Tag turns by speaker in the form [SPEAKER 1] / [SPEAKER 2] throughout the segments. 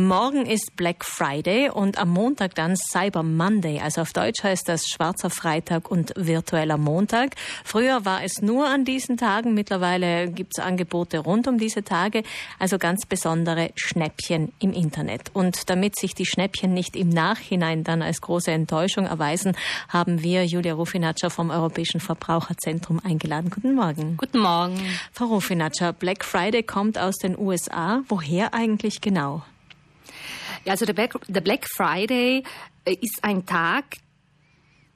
[SPEAKER 1] Morgen ist Black Friday und am Montag dann Cyber Monday. Also auf Deutsch heißt das schwarzer Freitag und virtueller Montag. Früher war es nur an diesen Tagen. Mittlerweile gibt es Angebote rund um diese Tage. Also ganz besondere Schnäppchen im Internet. Und damit sich die Schnäppchen nicht im Nachhinein dann als große Enttäuschung erweisen, haben wir Julia Rufinatscher vom Europäischen Verbraucherzentrum eingeladen. Guten Morgen.
[SPEAKER 2] Guten Morgen.
[SPEAKER 1] Frau Rufinatscher, Black Friday kommt aus den USA. Woher eigentlich genau?
[SPEAKER 2] Ja, also der Black, der Black Friday äh, ist ein Tag,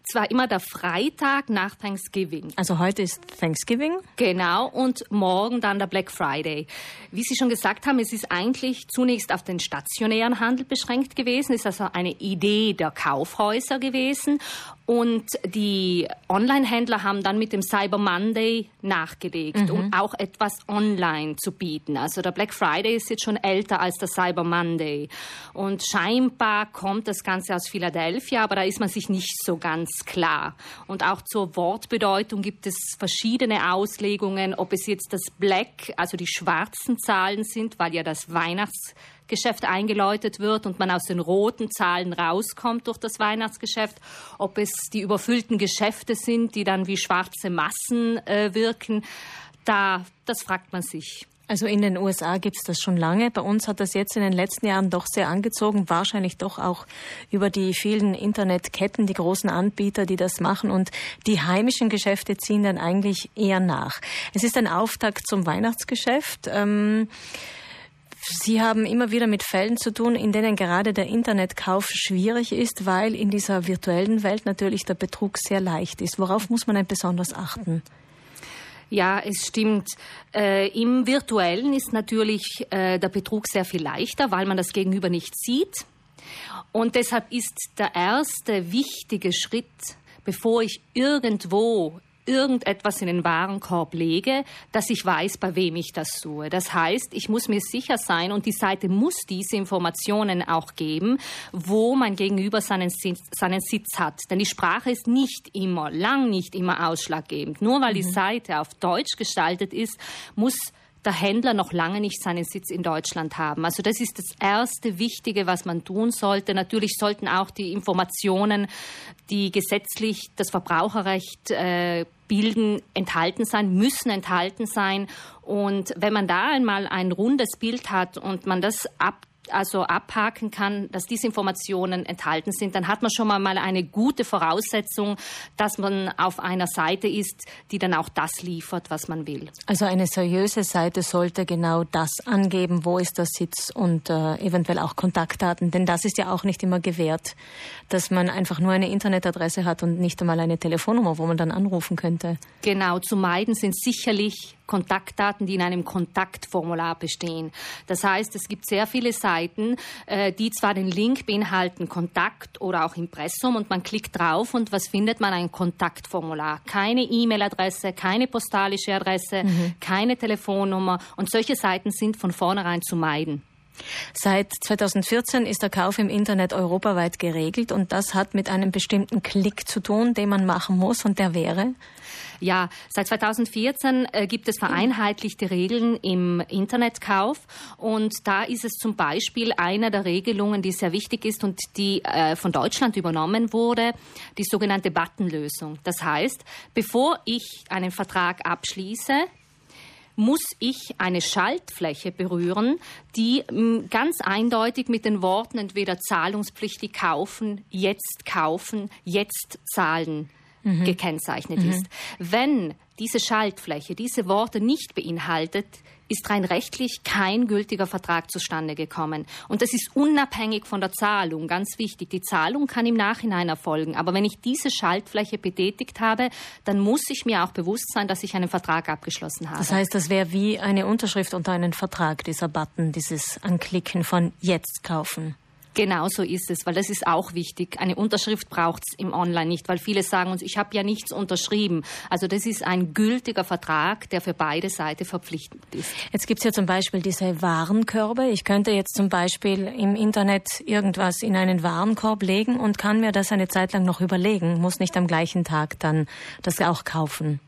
[SPEAKER 2] zwar immer der Freitag nach Thanksgiving.
[SPEAKER 1] Also heute ist Thanksgiving?
[SPEAKER 2] Genau, und morgen dann der Black Friday. Wie Sie schon gesagt haben, es ist eigentlich zunächst auf den stationären Handel beschränkt gewesen, es ist also eine Idee der Kaufhäuser gewesen und die Online-Händler haben dann mit dem Cyber Monday nachgelegt, mhm. um auch etwas online zu bieten. Also der Black Friday ist jetzt schon älter als der Cyber Monday. Und scheinbar kommt das Ganze aus Philadelphia, aber da ist man sich nicht so ganz klar. Und auch zur Wortbedeutung gibt es verschiedene Auslegungen, ob es jetzt das Black, also die schwarzen Zahlen sind, weil ja das Weihnachts Geschäft eingeläutet wird und man aus den roten Zahlen rauskommt durch das Weihnachtsgeschäft, ob es die überfüllten Geschäfte sind, die dann wie schwarze Massen äh, wirken, da, das fragt man sich.
[SPEAKER 1] Also in den USA gibt es das schon lange. Bei uns hat das jetzt in den letzten Jahren doch sehr angezogen, wahrscheinlich doch auch über die vielen Internetketten, die großen Anbieter, die das machen. Und die heimischen Geschäfte ziehen dann eigentlich eher nach. Es ist ein Auftakt zum Weihnachtsgeschäft. Ähm Sie haben immer wieder mit Fällen zu tun, in denen gerade der Internetkauf schwierig ist, weil in dieser virtuellen Welt natürlich der Betrug sehr leicht ist. Worauf muss man denn besonders achten?
[SPEAKER 2] Ja, es stimmt. Äh, Im virtuellen ist natürlich äh, der Betrug sehr viel leichter, weil man das Gegenüber nicht sieht. Und deshalb ist der erste wichtige Schritt, bevor ich irgendwo irgendetwas in den Warenkorb lege, dass ich weiß, bei wem ich das tue. Das heißt, ich muss mir sicher sein und die Seite muss diese Informationen auch geben, wo mein Gegenüber seinen Sitz, seinen Sitz hat. Denn die Sprache ist nicht immer, lang nicht immer ausschlaggebend. Nur weil mhm. die Seite auf Deutsch gestaltet ist, muss der Händler noch lange nicht seinen Sitz in Deutschland haben. Also das ist das erste Wichtige, was man tun sollte. Natürlich sollten auch die Informationen, die gesetzlich das Verbraucherrecht äh, bilden, enthalten sein, müssen enthalten sein. Und wenn man da einmal ein rundes Bild hat und man das ab also abhaken kann, dass diese Informationen enthalten sind, dann hat man schon mal eine gute Voraussetzung, dass man auf einer Seite ist, die dann auch das liefert, was man will.
[SPEAKER 1] Also eine seriöse Seite sollte genau das angeben, wo ist der Sitz und äh, eventuell auch Kontaktdaten, denn das ist ja auch nicht immer gewährt, dass man einfach nur eine Internetadresse hat und nicht einmal eine Telefonnummer, wo man dann anrufen könnte.
[SPEAKER 2] Genau, zu meiden sind sicherlich Kontaktdaten, die in einem Kontaktformular bestehen. Das heißt, es gibt sehr viele Seiten, äh, die zwar den Link beinhalten, Kontakt oder auch Impressum, und man klickt drauf und was findet man? Ein Kontaktformular. Keine E-Mail-Adresse, keine postalische Adresse, mhm. keine Telefonnummer. Und solche Seiten sind von vornherein zu meiden.
[SPEAKER 1] Seit 2014 ist der Kauf im Internet europaweit geregelt und das hat mit einem bestimmten Klick zu tun, den man machen muss und der wäre?
[SPEAKER 2] Ja, seit 2014 äh, gibt es vereinheitlichte Regeln im Internetkauf und da ist es zum Beispiel eine der Regelungen, die sehr wichtig ist und die äh, von Deutschland übernommen wurde, die sogenannte Buttonlösung. Das heißt, bevor ich einen Vertrag abschließe, muss ich eine Schaltfläche berühren, die mm, ganz eindeutig mit den Worten entweder zahlungspflichtig kaufen, jetzt kaufen, jetzt zahlen mhm. gekennzeichnet mhm. ist. Wenn diese Schaltfläche diese Worte nicht beinhaltet, ist rein rechtlich kein gültiger Vertrag zustande gekommen. Und das ist unabhängig von der Zahlung, ganz wichtig. Die Zahlung kann im Nachhinein erfolgen. Aber wenn ich diese Schaltfläche betätigt habe, dann muss ich mir auch bewusst sein, dass ich einen Vertrag abgeschlossen habe.
[SPEAKER 1] Das heißt, das wäre wie eine Unterschrift unter einen Vertrag, dieser Button, dieses Anklicken von jetzt kaufen.
[SPEAKER 2] Genau so ist es, weil das ist auch wichtig. Eine Unterschrift braucht es im Online nicht, weil viele sagen uns, ich habe ja nichts unterschrieben. Also das ist ein gültiger Vertrag, der für beide Seiten verpflichtend ist.
[SPEAKER 1] Jetzt gibt es ja zum Beispiel diese Warenkörbe. Ich könnte jetzt zum Beispiel im Internet irgendwas in einen Warenkorb legen und kann mir das eine Zeit lang noch überlegen, muss nicht am gleichen Tag dann das auch kaufen.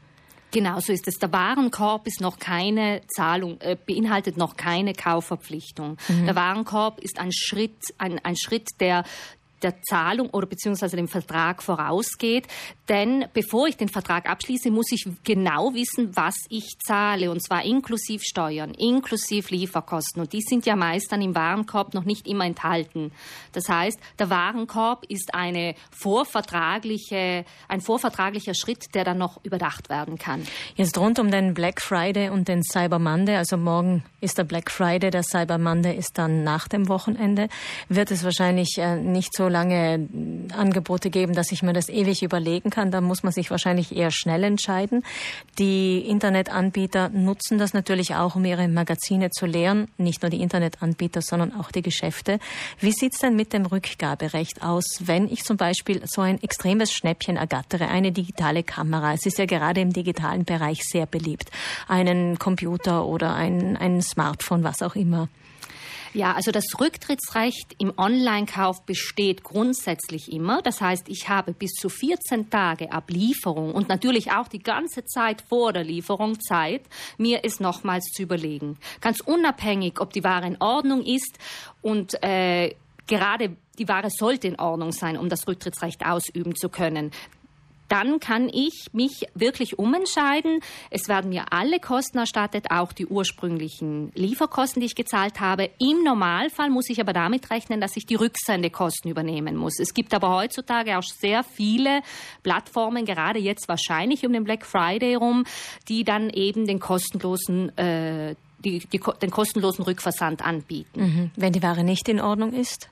[SPEAKER 2] Genau so ist es. Der Warenkorb ist noch keine Zahlung, äh, beinhaltet noch keine Kaufverpflichtung. Mhm. Der Warenkorb ist ein Schritt, ein, ein Schritt, der der Zahlung oder beziehungsweise dem Vertrag vorausgeht. Denn bevor ich den Vertrag abschließe, muss ich genau wissen, was ich zahle. Und zwar inklusiv Steuern, inklusiv Lieferkosten. Und die sind ja meist dann im Warenkorb noch nicht immer enthalten. Das heißt, der Warenkorb ist eine vorvertragliche, ein vorvertraglicher Schritt, der dann noch überdacht werden kann.
[SPEAKER 1] Jetzt rund um den Black Friday und den Cyber Monday, also morgen ist der Black Friday, der Cyber Monday ist dann nach dem Wochenende, wird es wahrscheinlich äh, nicht so lange Angebote geben, dass ich mir das ewig überlegen kann. Da muss man sich wahrscheinlich eher schnell entscheiden. Die Internetanbieter nutzen das natürlich auch, um ihre Magazine zu leeren. Nicht nur die Internetanbieter, sondern auch die Geschäfte. Wie sieht's denn mit dem Rückgaberecht aus, wenn ich zum Beispiel so ein extremes Schnäppchen ergattere, eine digitale Kamera? Es ist ja gerade im digitalen Bereich sehr beliebt. Einen Computer oder ein, ein Smartphone, was auch immer.
[SPEAKER 2] Ja, also das Rücktrittsrecht im Online-Kauf besteht grundsätzlich immer. Das heißt, ich habe bis zu 14 Tage ab Lieferung und natürlich auch die ganze Zeit vor der Lieferung Zeit, mir es nochmals zu überlegen. Ganz unabhängig, ob die Ware in Ordnung ist und äh, gerade die Ware sollte in Ordnung sein, um das Rücktrittsrecht ausüben zu können dann kann ich mich wirklich umentscheiden. Es werden mir alle Kosten erstattet, auch die ursprünglichen Lieferkosten, die ich gezahlt habe. Im Normalfall muss ich aber damit rechnen, dass ich die Rücksendekosten übernehmen muss. Es gibt aber heutzutage auch sehr viele Plattformen, gerade jetzt wahrscheinlich um den Black Friday rum, die dann eben den kostenlosen äh, die, die, den kostenlosen Rückversand anbieten.
[SPEAKER 1] Mhm. Wenn die Ware nicht in Ordnung ist?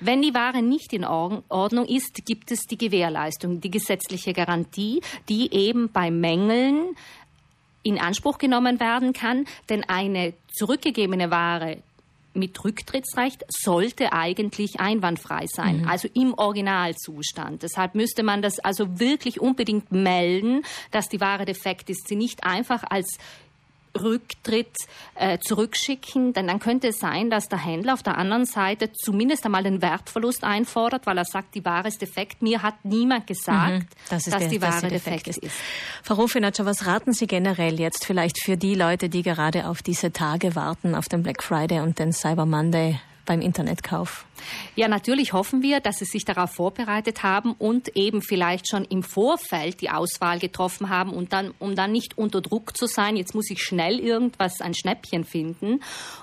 [SPEAKER 2] Wenn die Ware nicht in Ordnung ist, gibt es die Gewährleistung, die gesetzliche Garantie, die eben bei Mängeln in Anspruch genommen werden kann, denn eine zurückgegebene Ware mit Rücktrittsrecht sollte eigentlich einwandfrei sein, mhm. also im Originalzustand. Deshalb müsste man das also wirklich unbedingt melden, dass die Ware defekt ist, sie nicht einfach als Rücktritt äh, zurückschicken, denn dann könnte es sein, dass der Händler auf der anderen Seite zumindest einmal den Wertverlust einfordert, weil er sagt, die Ware ist defekt. Mir hat niemand gesagt, mhm, das dass der, die Ware dass defekt, defekt ist. ist.
[SPEAKER 1] Frau Rufinatscher, was raten Sie generell jetzt vielleicht für die Leute, die gerade auf diese Tage warten, auf den Black Friday und den Cyber Monday? Beim Internetkauf?
[SPEAKER 2] Ja, natürlich hoffen wir, dass Sie sich darauf vorbereitet haben und eben vielleicht schon im Vorfeld die Auswahl getroffen haben und dann, um dann nicht unter Druck zu sein, jetzt muss ich schnell irgendwas, ein Schnäppchen finden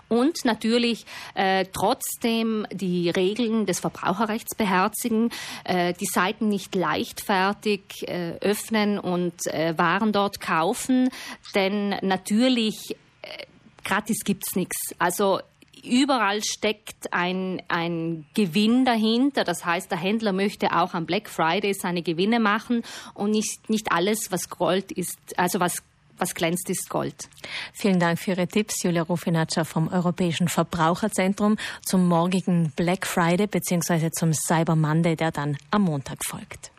[SPEAKER 2] und natürlich äh, trotzdem die Regeln des Verbraucherrechts beherzigen, äh, die Seiten nicht leichtfertig äh, öffnen und äh, Waren dort kaufen, denn natürlich äh, gratis gibt's nichts. Also überall steckt ein, ein Gewinn dahinter. Das heißt, der Händler möchte auch am Black Friday seine Gewinne machen und nicht, nicht alles, was Gold ist, also was was glänzt, ist Gold.
[SPEAKER 1] Vielen Dank für Ihre Tipps, Julia Rufinaccia vom Europäischen Verbraucherzentrum zum morgigen Black Friday bzw. zum Cyber Monday, der dann am Montag folgt.